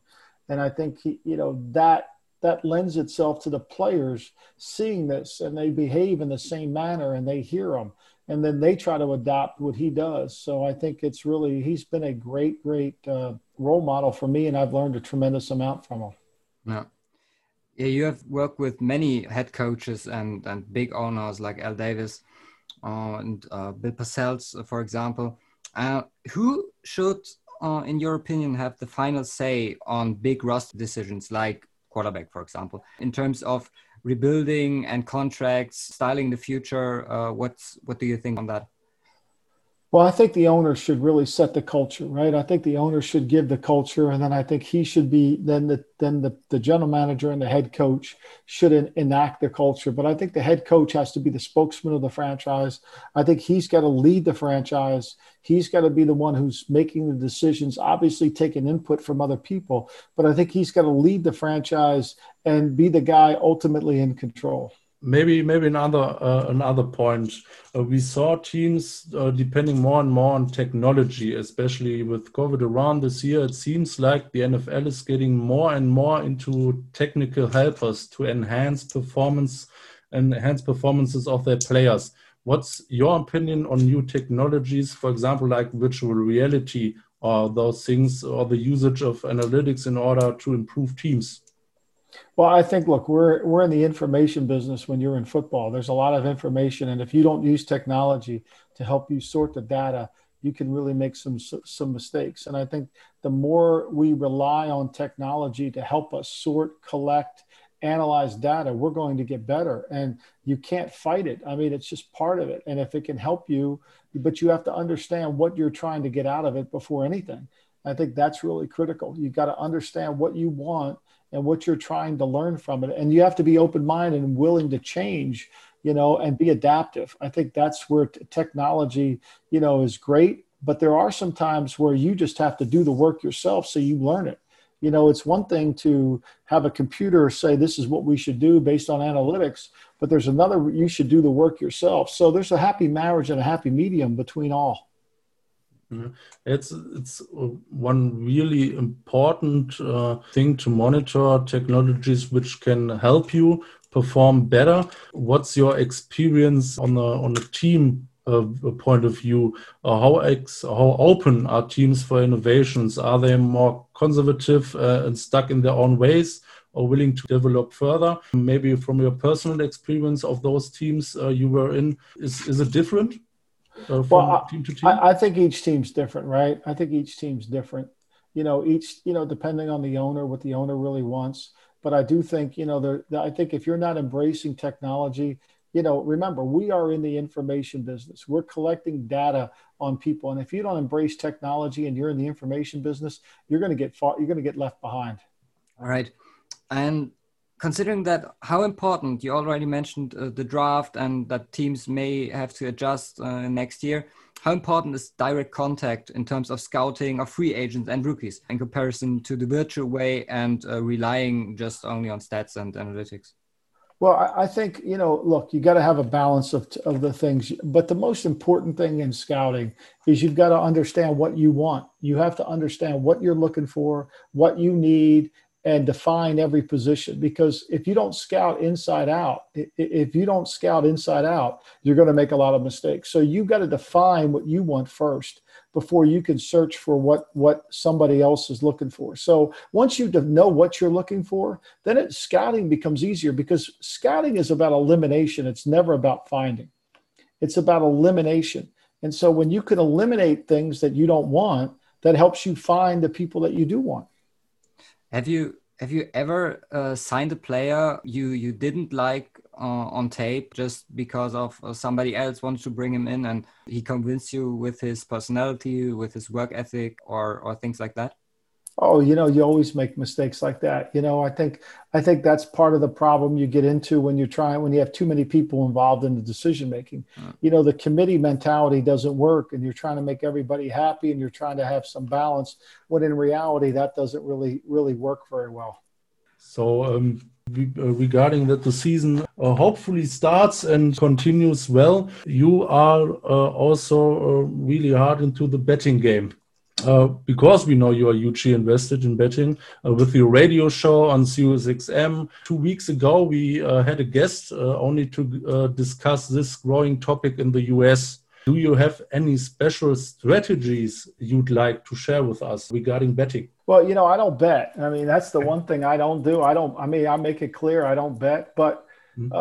And I think he, you know, that that lends itself to the players seeing this and they behave in the same manner and they hear him and then they try to adopt what he does. So I think it's really he's been a great, great uh, role model for me, and I've learned a tremendous amount from him. Yeah. Yeah, you have worked with many head coaches and, and big owners like Al Davis uh, and uh, Bill Parcells, for example. Uh, who should, uh, in your opinion, have the final say on big roster decisions like quarterback, for example, in terms of rebuilding and contracts, styling the future? Uh, what's what do you think on that? Well, I think the owner should really set the culture, right? I think the owner should give the culture, and then I think he should be then the then the, the general manager and the head coach should en- enact the culture. But I think the head coach has to be the spokesman of the franchise. I think he's got to lead the franchise. He's got to be the one who's making the decisions, obviously taking input from other people, but I think he's got to lead the franchise and be the guy ultimately in control maybe maybe another uh, another point. Uh, we saw teams uh, depending more and more on technology especially with covid around this year it seems like the nfl is getting more and more into technical helpers to enhance performance and enhance performances of their players. What's your opinion on new technologies for example like virtual reality or those things or the usage of analytics in order to improve teams well, I think look, we're we're in the information business when you're in football. There's a lot of information and if you don't use technology to help you sort the data, you can really make some some mistakes. And I think the more we rely on technology to help us sort, collect, analyze data, we're going to get better. And you can't fight it. I mean, it's just part of it. And if it can help you, but you have to understand what you're trying to get out of it before anything. I think that's really critical. You've got to understand what you want and what you're trying to learn from it. And you have to be open minded and willing to change, you know, and be adaptive. I think that's where t- technology, you know, is great. But there are some times where you just have to do the work yourself so you learn it. You know, it's one thing to have a computer say this is what we should do based on analytics, but there's another you should do the work yourself. So there's a happy marriage and a happy medium between all. It's it's one really important uh, thing to monitor technologies which can help you perform better. What's your experience on a on a team uh, point of view? Uh, how ex how open are teams for innovations? Are they more conservative uh, and stuck in their own ways? Or willing to develop further? Maybe from your personal experience of those teams uh, you were in, is, is it different? Uh, well, team team? I, I, think each team's different, right? I think each team's different. You know, each you know, depending on the owner, what the owner really wants. But I do think you know, the, the I think if you're not embracing technology, you know, remember we are in the information business. We're collecting data on people, and if you don't embrace technology and you're in the information business, you're going to get far. You're going to get left behind. All right, and considering that how important you already mentioned uh, the draft and that teams may have to adjust uh, next year how important is direct contact in terms of scouting of free agents and rookies in comparison to the virtual way and uh, relying just only on stats and analytics? Well i think you know look you got to have a balance of, of the things but the most important thing in scouting is you've got to understand what you want. You have to understand what you're looking for what you need and define every position because if you don't scout inside out if you don't scout inside out you're going to make a lot of mistakes. So you've got to define what you want first before you can search for what what somebody else is looking for. So once you know what you're looking for then it, scouting becomes easier because scouting is about elimination. It's never about finding. It's about elimination. And so when you can eliminate things that you don't want that helps you find the people that you do want have you have you ever uh, signed a player you you didn't like uh, on tape just because of uh, somebody else wanted to bring him in and he convinced you with his personality, with his work ethic, or or things like that? Oh, you know, you always make mistakes like that. You know, I think I think that's part of the problem you get into when you're trying when you have too many people involved in the decision making. Mm. You know, the committee mentality doesn't work, and you're trying to make everybody happy, and you're trying to have some balance. When in reality, that doesn't really really work very well. So, um, uh, regarding that the season uh, hopefully starts and continues well, you are uh, also uh, really hard into the betting game. Uh, because we know you are hugely invested in betting uh, with your radio show on SiriusXM. Two weeks ago, we uh, had a guest uh, only to uh, discuss this growing topic in the US. Do you have any special strategies you'd like to share with us regarding betting? Well, you know, I don't bet. I mean, that's the one thing I don't do. I don't, I mean, I make it clear I don't bet, but mm-hmm.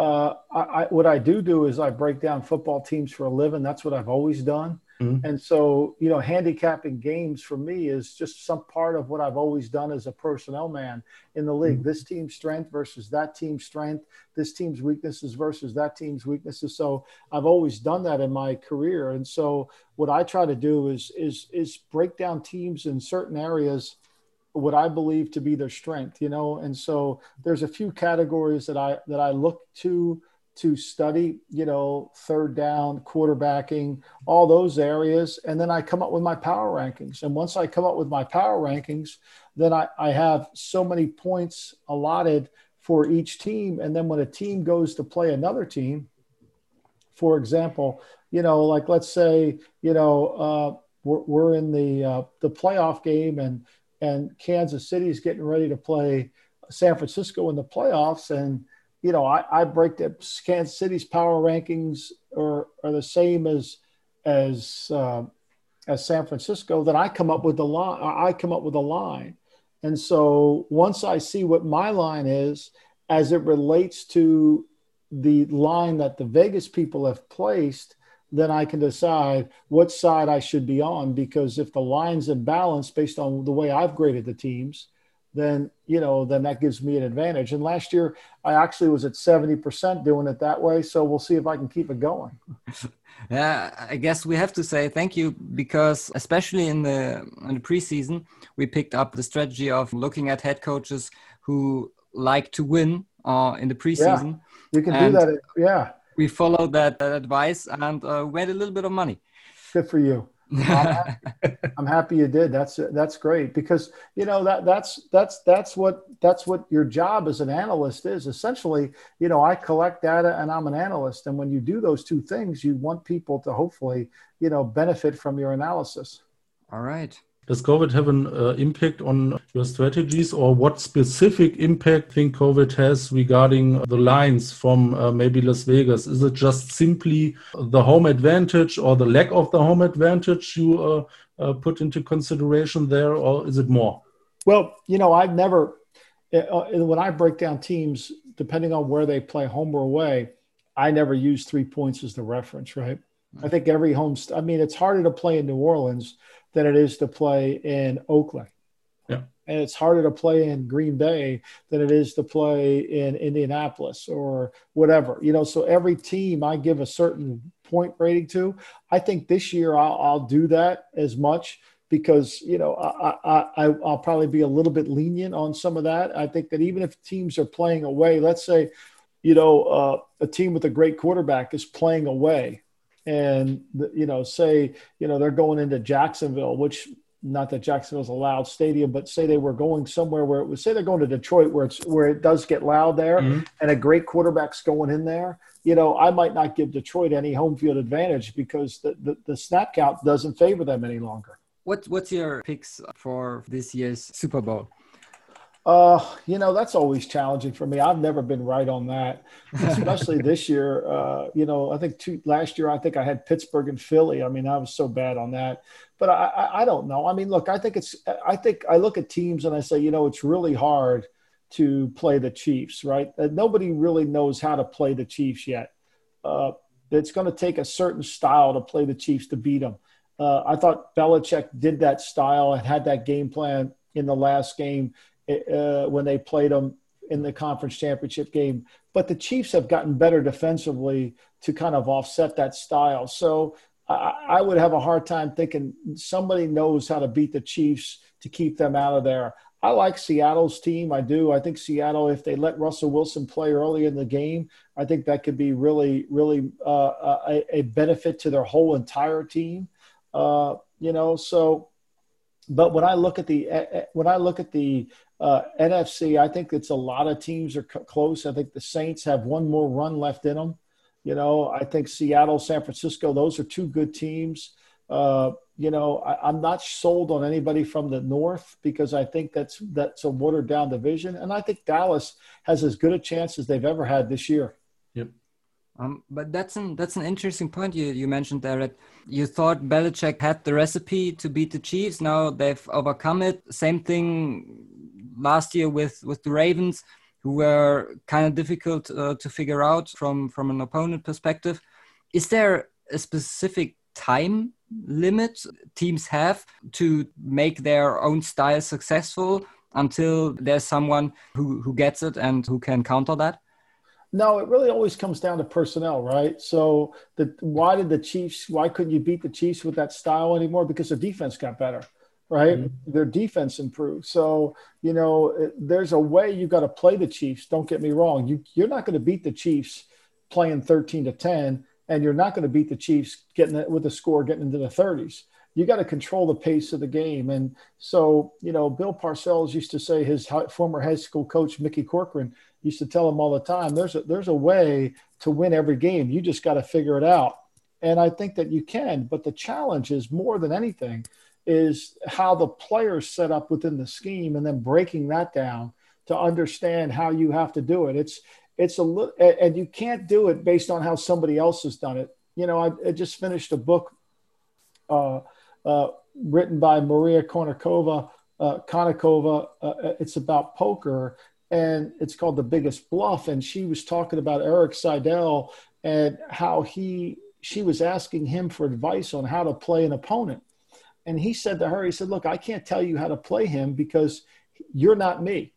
I, I, what I do do is I break down football teams for a living. That's what I've always done. Mm-hmm. And so, you know, handicapping games for me is just some part of what I've always done as a personnel man in the league. Mm-hmm. This team's strength versus that team's strength, this team's weaknesses versus that team's weaknesses. So I've always done that in my career. And so what I try to do is is is break down teams in certain areas what I believe to be their strength, you know. And so there's a few categories that I that I look to to study, you know, third down, quarterbacking, all those areas. And then I come up with my power rankings. And once I come up with my power rankings, then I, I have so many points allotted for each team. And then when a team goes to play another team, for example, you know, like let's say, you know, uh, we're, we're in the uh, the playoff game and and Kansas City is getting ready to play San Francisco in the playoffs and you know, I, I break the Kansas City's power rankings are, are the same as as uh, as San Francisco. Then I come up with the line. I come up with a line, and so once I see what my line is as it relates to the line that the Vegas people have placed, then I can decide what side I should be on. Because if the line's in balance based on the way I've graded the teams, then you know then that gives me an advantage. And last year i actually was at 70% doing it that way. So we'll see if i can keep it going. Yeah i guess we have to say thank you because especially in the in the preseason we picked up the strategy of looking at head coaches who like to win uh, in the preseason. yeah, you can do that. Yeah. we followed that, that advice and uh, made a little bit of money. Good for you I'm, happy, I'm, happy, you did. That's that's great because you know that that's that's that's what that's what your job as an analyst is. Essentially, you know, I collect data and I'm an analyst, and when you do those two things, you want people to hopefully you know benefit from your analysis. All right. Does COVID have an uh, impact on your strategies, or what specific impact think COVID has regarding the lines from uh, maybe Las Vegas? Is it just simply the home advantage or the lack of the home advantage you uh, uh put into consideration there, or is it more? Well, you know, I've never, uh, uh, when I break down teams, depending on where they play, home or away, I never use three points as the reference, right? I think every home, I mean, it's harder to play in New Orleans than it is to play in Oakland. Yeah. And it's harder to play in Green Bay than it is to play in Indianapolis or whatever. You know, so every team I give a certain point rating to. I think this year I'll, I'll do that as much because you know I, I, I'll probably be a little bit lenient on some of that. I think that even if teams are playing away, let's say, you know, uh, a team with a great quarterback is playing away and you know say you know they're going into jacksonville which not that jacksonville's a loud stadium but say they were going somewhere where it was say they're going to detroit where it's where it does get loud there mm-hmm. and a great quarterback's going in there you know i might not give detroit any home field advantage because the, the, the snap count doesn't favor them any longer what, what's your picks for this year's super bowl uh, you know, that's always challenging for me. I've never been right on that, especially this year. Uh, you know, I think two, last year, I think I had Pittsburgh and Philly. I mean, I was so bad on that, but I, I, I don't know. I mean, look, I think it's, I think I look at teams and I say, you know, it's really hard to play the Chiefs, right? Uh, nobody really knows how to play the Chiefs yet. Uh, it's going to take a certain style to play the Chiefs to beat them. Uh, I thought Belichick did that style and had that game plan in the last game uh, when they played them in the conference championship game. But the Chiefs have gotten better defensively to kind of offset that style. So I, I would have a hard time thinking somebody knows how to beat the Chiefs to keep them out of there. I like Seattle's team. I do. I think Seattle, if they let Russell Wilson play early in the game, I think that could be really, really uh, a, a, benefit to their whole entire team. Uh, you know, so. But when I look at the when I look at the uh, NFC, I think it's a lot of teams are c- close. I think the Saints have one more run left in them. You know, I think Seattle, San Francisco, those are two good teams. Uh, you know, I, am not sold on anybody from the north because I think that's that's a watered down division, and I think Dallas has as good a chance as they've ever had this year. Yep. Um, but that's an that's an interesting point you, you mentioned there. That you thought Belichick had the recipe to beat the Chiefs. Now they've overcome it. Same thing last year with with the Ravens, who were kind of difficult uh, to figure out from from an opponent perspective. Is there a specific time limit teams have to make their own style successful until there's someone who, who gets it and who can counter that? No, it really always comes down to personnel, right? So, the, why did the Chiefs? Why couldn't you beat the Chiefs with that style anymore? Because the defense got better, right? Mm-hmm. Their defense improved. So, you know, there's a way you got to play the Chiefs. Don't get me wrong. You you're not going to beat the Chiefs playing 13 to 10 and you're not going to beat the Chiefs getting it with a score getting into the 30s. You got to control the pace of the game. And so, you know, Bill Parcells used to say his former high school coach Mickey Corcoran used to tell him all the time, "There's a there's a way to win every game. You just got to figure it out." And I think that you can. But the challenge is more than anything is how the players set up within the scheme and then breaking that down to understand how you have to do it. It's it's a little, and you can't do it based on how somebody else has done it. You know, I, I just finished a book uh, uh, written by Maria Konnikova. Uh, Konnikova. Uh, it's about poker, and it's called The Biggest Bluff. And she was talking about Erik Seidel and how he she was asking him for advice on how to play an opponent. And he said to her, he said, "Look, I can't tell you how to play him because you're not me."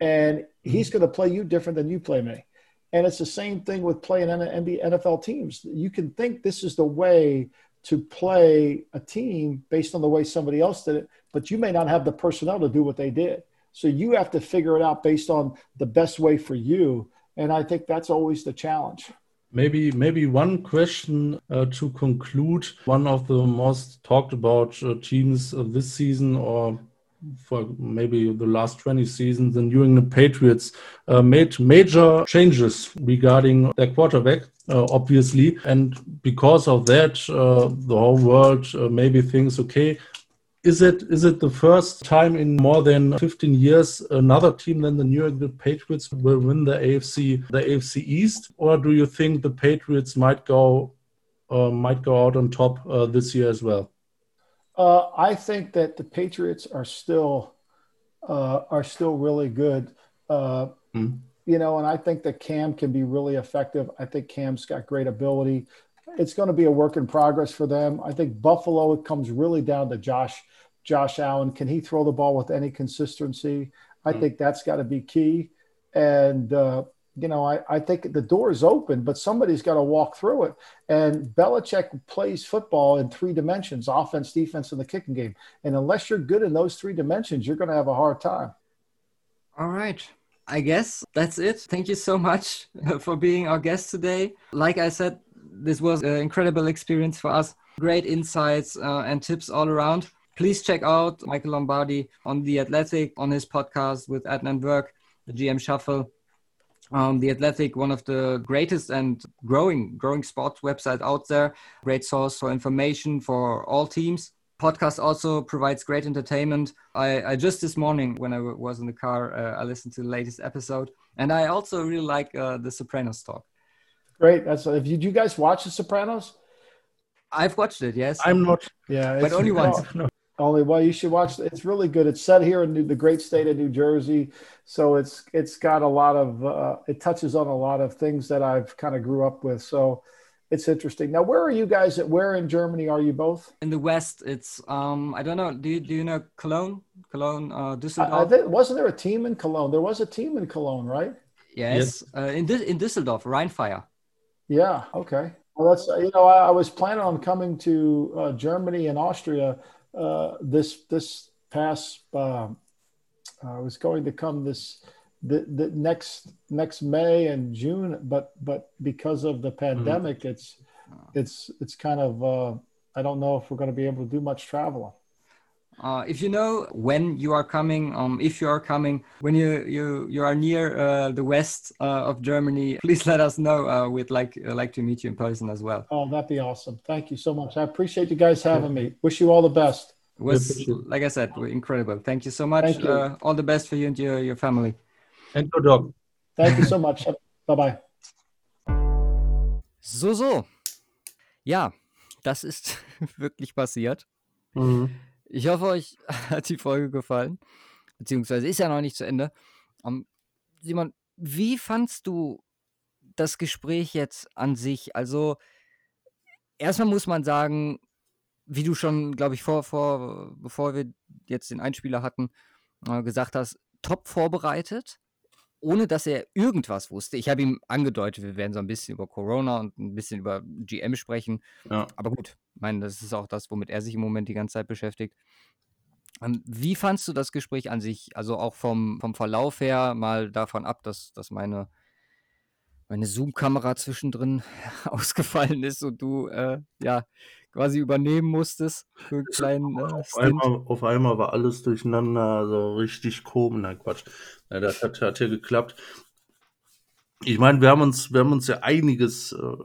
and he's mm-hmm. going to play you different than you play me. And it's the same thing with playing NBA, NFL teams. You can think this is the way to play a team based on the way somebody else did it, but you may not have the personnel to do what they did. So you have to figure it out based on the best way for you. And I think that's always the challenge. Maybe, maybe one question uh, to conclude. One of the most talked about uh, teams uh, this season, or for maybe the last 20 seasons, the New England Patriots uh, made major changes regarding their quarterback, uh, obviously. And because of that, uh, the whole world maybe thinks, okay, is it is it the first time in more than 15 years another team than the New England Patriots will win the AFC the AFC East, or do you think the Patriots might go uh, might go out on top uh, this year as well? Uh, I think that the Patriots are still uh, are still really good. Uh, mm. You know, and I think that Cam can be really effective. I think Cam's got great ability. It's going to be a work in progress for them. I think Buffalo it comes really down to Josh Josh Allen. Can he throw the ball with any consistency? I mm. think that's got to be key. And uh, you know, I, I think the door is open, but somebody's got to walk through it. And Belichick plays football in three dimensions offense, defense, and the kicking game. And unless you're good in those three dimensions, you're going to have a hard time. All right. I guess that's it. Thank you so much for being our guest today. Like I said, this was an incredible experience for us. Great insights uh, and tips all around. Please check out Michael Lombardi on The Athletic, on his podcast with Adnan Virk, the GM Shuffle um, the Athletic, one of the greatest and growing growing sports website out there. Great source for information for all teams. Podcast also provides great entertainment. I, I just this morning when I was in the car, uh, I listened to the latest episode, and I also really like uh, the Sopranos talk. Great. That's if you, you guys watch the Sopranos. I've watched it. Yes. I'm not. Yeah, but only once. No. Only well, you should watch. It's really good. It's set here in New, the great state of New Jersey, so it's it's got a lot of uh, it touches on a lot of things that I've kind of grew up with. So it's interesting. Now, where are you guys? At where in Germany are you both? In the west, it's um I don't know. Do you do you know Cologne? Cologne, uh, Düsseldorf. I, I wasn't there a team in Cologne? There was a team in Cologne, right? Yes, yes. Uh, in in Düsseldorf, Rheinfire. Yeah. Okay. Well, that's you know I, I was planning on coming to uh, Germany and Austria uh, this this past. Uh, uh, was going to come this the, the next next May and June, but but because of the mm-hmm. pandemic, mm-hmm. it's it's it's kind of uh, I don't know if we're going to be able to do much traveling. Uh, if you know when you are coming, um, if you are coming, when you you you are near uh, the west uh, of Germany, please let us know. Uh, we'd like uh, like to meet you in person as well. Oh, that'd be awesome! Thank you so much. I appreciate you guys having me. Wish you all the best. It was like I said, incredible. Thank you so much. You. Uh, all the best for you and your your family. And your dog. Thank you so much. bye bye. So so. Ja, das ist wirklich passiert. Mhm. Ich hoffe, euch hat die Folge gefallen. Beziehungsweise ist ja noch nicht zu Ende. Um, ähm, Simon, wie fandst du das Gespräch jetzt an sich? Also, erstmal muss man sagen, wie du schon, glaube ich, vor, vor, bevor wir jetzt den Einspieler hatten, äh, gesagt hast, top vorbereitet, ohne dass er irgendwas wusste. Ich habe ihm angedeutet, wir werden so ein bisschen über Corona und ein bisschen über GM sprechen. Ja. Aber gut, ich meine, das ist auch das, womit er sich im Moment die ganze Zeit beschäftigt. Ähm, wie fandst du das Gespräch an sich? Also auch vom, vom Verlauf her, mal davon ab, dass, dass meine, meine Zoom-Kamera zwischendrin ausgefallen ist und du äh, ja quasi übernehmen musstest für einen kleinen äh, auf, einmal, auf, einmal, war alles durcheinander, so richtig komisch. Nein, Quatsch. Ja, das hat, hat ja geklappt. Ich meine, wir haben uns, wir haben uns ja einiges äh,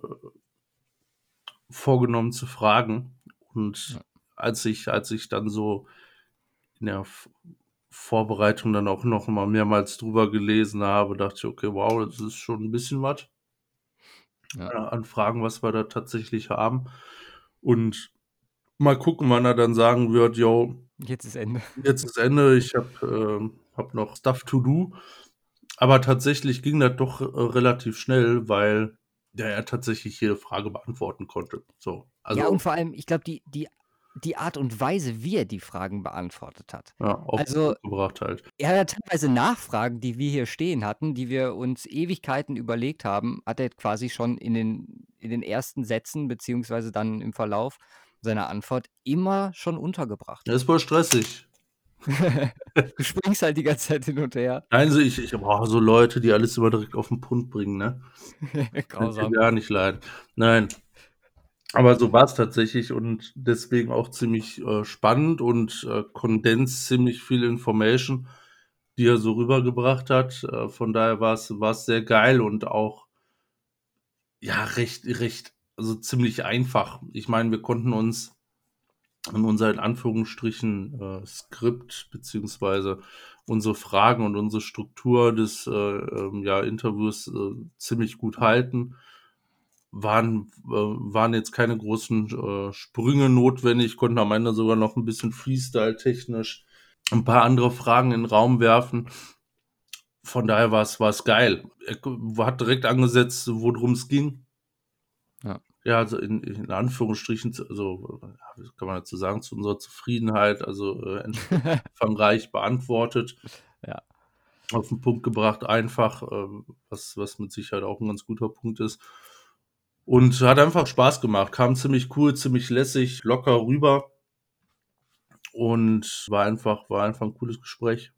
vorgenommen zu fragen. Und ja. als ich, als ich dann so in der Vorbereitung dann auch noch mal mehrmals drüber gelesen habe, dachte ich, okay, wow, das ist schon ein bisschen was ja. an Fragen, was wir da tatsächlich haben. Und mal gucken, wann er dann sagen wird, yo, jetzt ist Ende. Jetzt ist Ende, ich habe äh, hab noch Stuff to do. Aber tatsächlich ging das doch äh, relativ schnell, weil der ja tatsächlich jede Frage beantworten konnte. So, also, ja, und vor allem, ich glaube, die, die die Art und Weise, wie er die Fragen beantwortet hat. Ja, also, gebracht halt. Er hat teilweise Nachfragen, die wir hier stehen hatten, die wir uns Ewigkeiten überlegt haben, hat er quasi schon in den, in den ersten Sätzen, beziehungsweise dann im Verlauf seiner Antwort immer schon untergebracht. Das ist voll stressig. du springst halt die ganze Zeit hin und her. Nein, also ich, ich brauche so Leute, die alles immer direkt auf den Punkt bringen, ne? Grausam. Gar nicht leid. Nein, aber so war es tatsächlich und deswegen auch ziemlich äh, spannend und äh, kondens ziemlich viel Information, die er so rübergebracht hat. Äh, von daher war es sehr geil und auch ja recht recht also ziemlich einfach. Ich meine, wir konnten uns in unser in Anführungsstrichen äh, Skript beziehungsweise unsere Fragen und unsere Struktur des äh, ähm, ja, Interviews äh, ziemlich gut halten waren, äh, waren jetzt keine großen äh, Sprünge notwendig, konnten am Ende sogar noch ein bisschen Freestyle-technisch ein paar andere Fragen in den Raum werfen. Von daher war es, war es geil. Er hat direkt angesetzt, worum es ging. Ja. ja, also in, in Anführungsstrichen, also kann man dazu sagen, zu unserer Zufriedenheit, also äh, umfangreich beantwortet. Ja. Auf den Punkt gebracht, einfach, äh, was, was mit Sicherheit auch ein ganz guter Punkt ist. Und hat einfach Spaß gemacht. Kam ziemlich cool, ziemlich lässig, locker rüber. Und war einfach, war einfach ein cooles Gespräch.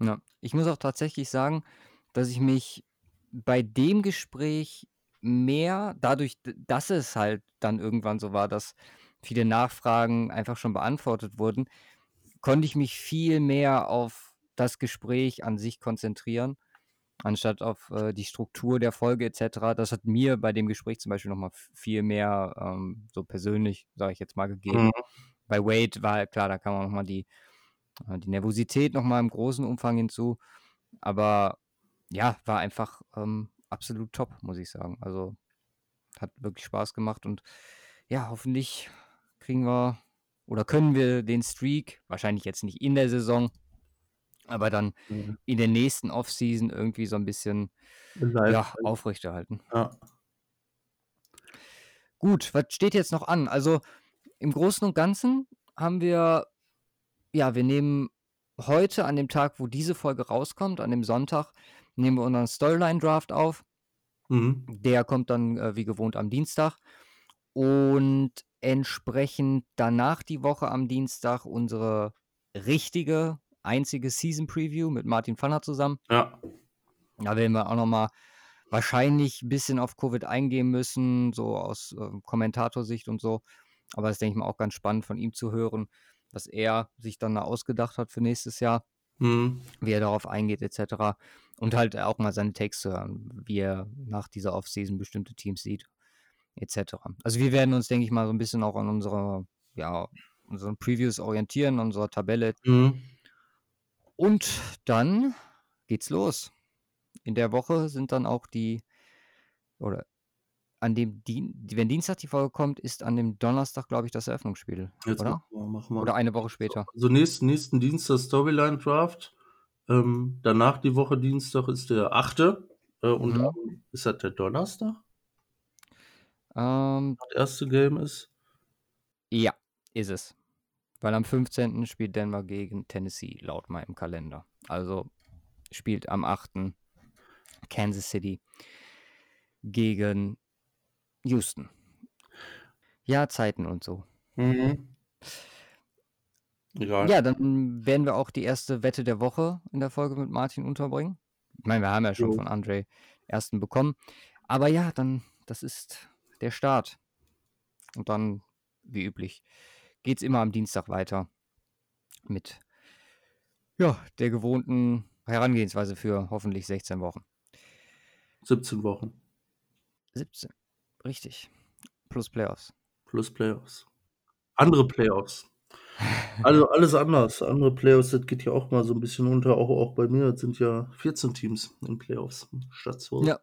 Ja, ich muss auch tatsächlich sagen, dass ich mich bei dem Gespräch mehr, dadurch, dass es halt dann irgendwann so war, dass viele Nachfragen einfach schon beantwortet wurden, konnte ich mich viel mehr auf das Gespräch an sich konzentrieren anstatt auf äh, die Struktur der Folge etc. Das hat mir bei dem Gespräch zum Beispiel nochmal viel mehr ähm, so persönlich, sage ich jetzt mal, gegeben. Mhm. Bei Wade war klar, da kam auch nochmal die, äh, die Nervosität nochmal im großen Umfang hinzu. Aber ja, war einfach ähm, absolut top, muss ich sagen. Also hat wirklich Spaß gemacht und ja, hoffentlich kriegen wir oder können wir den Streak, wahrscheinlich jetzt nicht in der Saison, aber dann mhm. in der nächsten Offseason irgendwie so ein bisschen ja, aufrechterhalten. Ja. Gut, was steht jetzt noch an? Also im Großen und Ganzen haben wir, ja, wir nehmen heute an dem Tag, wo diese Folge rauskommt, an dem Sonntag, nehmen wir unseren Storyline-Draft auf. Mhm. Der kommt dann äh, wie gewohnt am Dienstag. Und entsprechend danach die Woche am Dienstag unsere richtige, einzige Season Preview mit Martin Pfanner zusammen. Ja. Da werden wir auch nochmal wahrscheinlich ein bisschen auf Covid eingehen müssen, so aus äh, Kommentatorsicht und so. Aber das denke ich mal auch ganz spannend von ihm zu hören, was er sich dann da ausgedacht hat für nächstes Jahr, Mhm. wie er darauf eingeht, etc. Und halt auch mal seine Takes zu hören, wie er nach dieser Offseason bestimmte Teams sieht, etc. Also wir werden uns, denke ich mal, so ein bisschen auch an unserer, ja, unseren Previews orientieren, unserer Tabelle. Mhm. Und dann geht's los. In der Woche sind dann auch die, oder an dem, Dien wenn Dienstag die Folge kommt, ist an dem Donnerstag, glaube ich, das Eröffnungsspiel, Jetzt oder? machen wir, machen wir. Oder eine Woche später. Also nächsten, nächsten Dienstag Storyline Draft. Ähm, danach die Woche Dienstag ist der 8. Äh, und Mhm. dann ist das der Donnerstag, Ähm, das erste Game ist. ja, ist es. Weil am 15. spielt Denver gegen Tennessee, laut meinem Kalender. Also spielt am 8. Kansas City gegen Houston. Ja, Zeiten und so. Mhm. Ja, dann werden wir auch die erste Wette der Woche in der Folge mit Martin unterbringen. Ich meine, wir haben ja schon Jo. von Andre ersten bekommen. Aber ja, dann, das ist der Start. Und dann, wie üblich, geht es immer am Dienstag weiter mit ja, der gewohnten Herangehensweise für hoffentlich 16 Wochen. 17 Wochen 17, richtig. Plus Playoffs. plus Playoffs. Andere Playoffs. Also alles anders. Andere Playoffs, das geht ja auch mal so ein bisschen unter. Auch, auch bei mir das sind ja 14 Teams in Playoffs statt 12. Ja.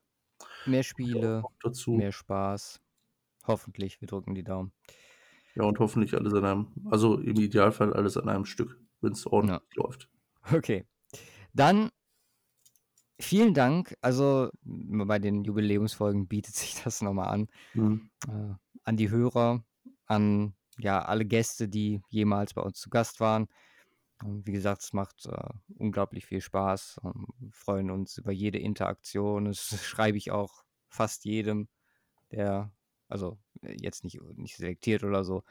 Mehr Spiele, dazu. mehr Spaß. Hoffentlich, wir drücken die Daumen. Ja, und hoffentlich alles an einem, also im Idealfall alles an einem Stück, wenn es ordentlich läuft. Okay. Dann vielen Dank. Also bei den Jubiläumsfolgen bietet sich das nochmal an. Mhm. Äh, an die Hörer, an ja alle Gäste, die jemals bei uns zu Gast waren. Und wie gesagt, es macht äh, unglaublich viel Spaß. Wir freuen uns über jede Interaktion. Das schreibe ich auch fast jedem, der, also äh, jetzt nicht, nicht selektiert oder so,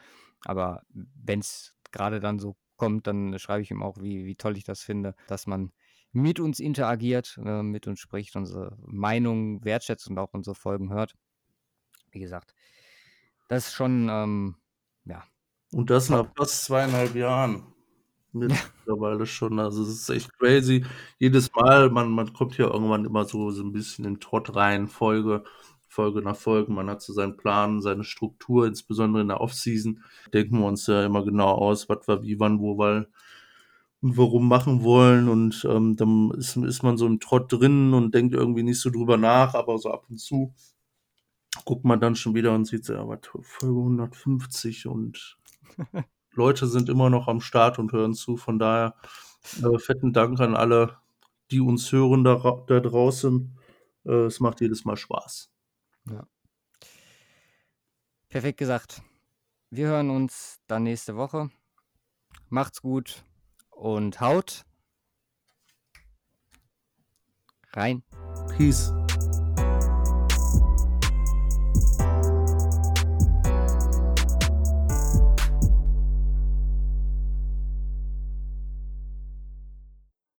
aber wenn es gerade dann so kommt, dann schreibe ich ihm auch, wie, wie toll ich das finde, dass man mit uns interagiert, äh, mit uns spricht, unsere Meinung wertschätzt und auch unsere Folgen hört. Wie gesagt, das ist schon, ähm, ja, Und das nach fast zweieinhalb Jahren. Mittlerweile schon. Also es ist echt crazy. Jedes Mal, man, man kommt ja irgendwann immer so, so ein bisschen in Trott rein, Folge, Folge nach Folge. Man hat so seinen Plan, seine Struktur, insbesondere in der Offseason. Denken wir uns ja immer genau aus, was wir wie, wann, wo, weil und warum machen wollen. Und ähm, dann ist, ist man so im Trott drin und denkt irgendwie nicht so drüber nach, aber so ab und zu guckt man dann schon wieder und sieht so, ja, was, Folge 150 und Leute sind immer noch am Start und hören zu. Von daher äh, fetten Dank an alle, die uns hören da, da draußen. Äh, es macht jedes Mal Spaß. Perfekt gesagt. Wir hören uns dann nächste Woche. Macht's gut und haut rein. Peace.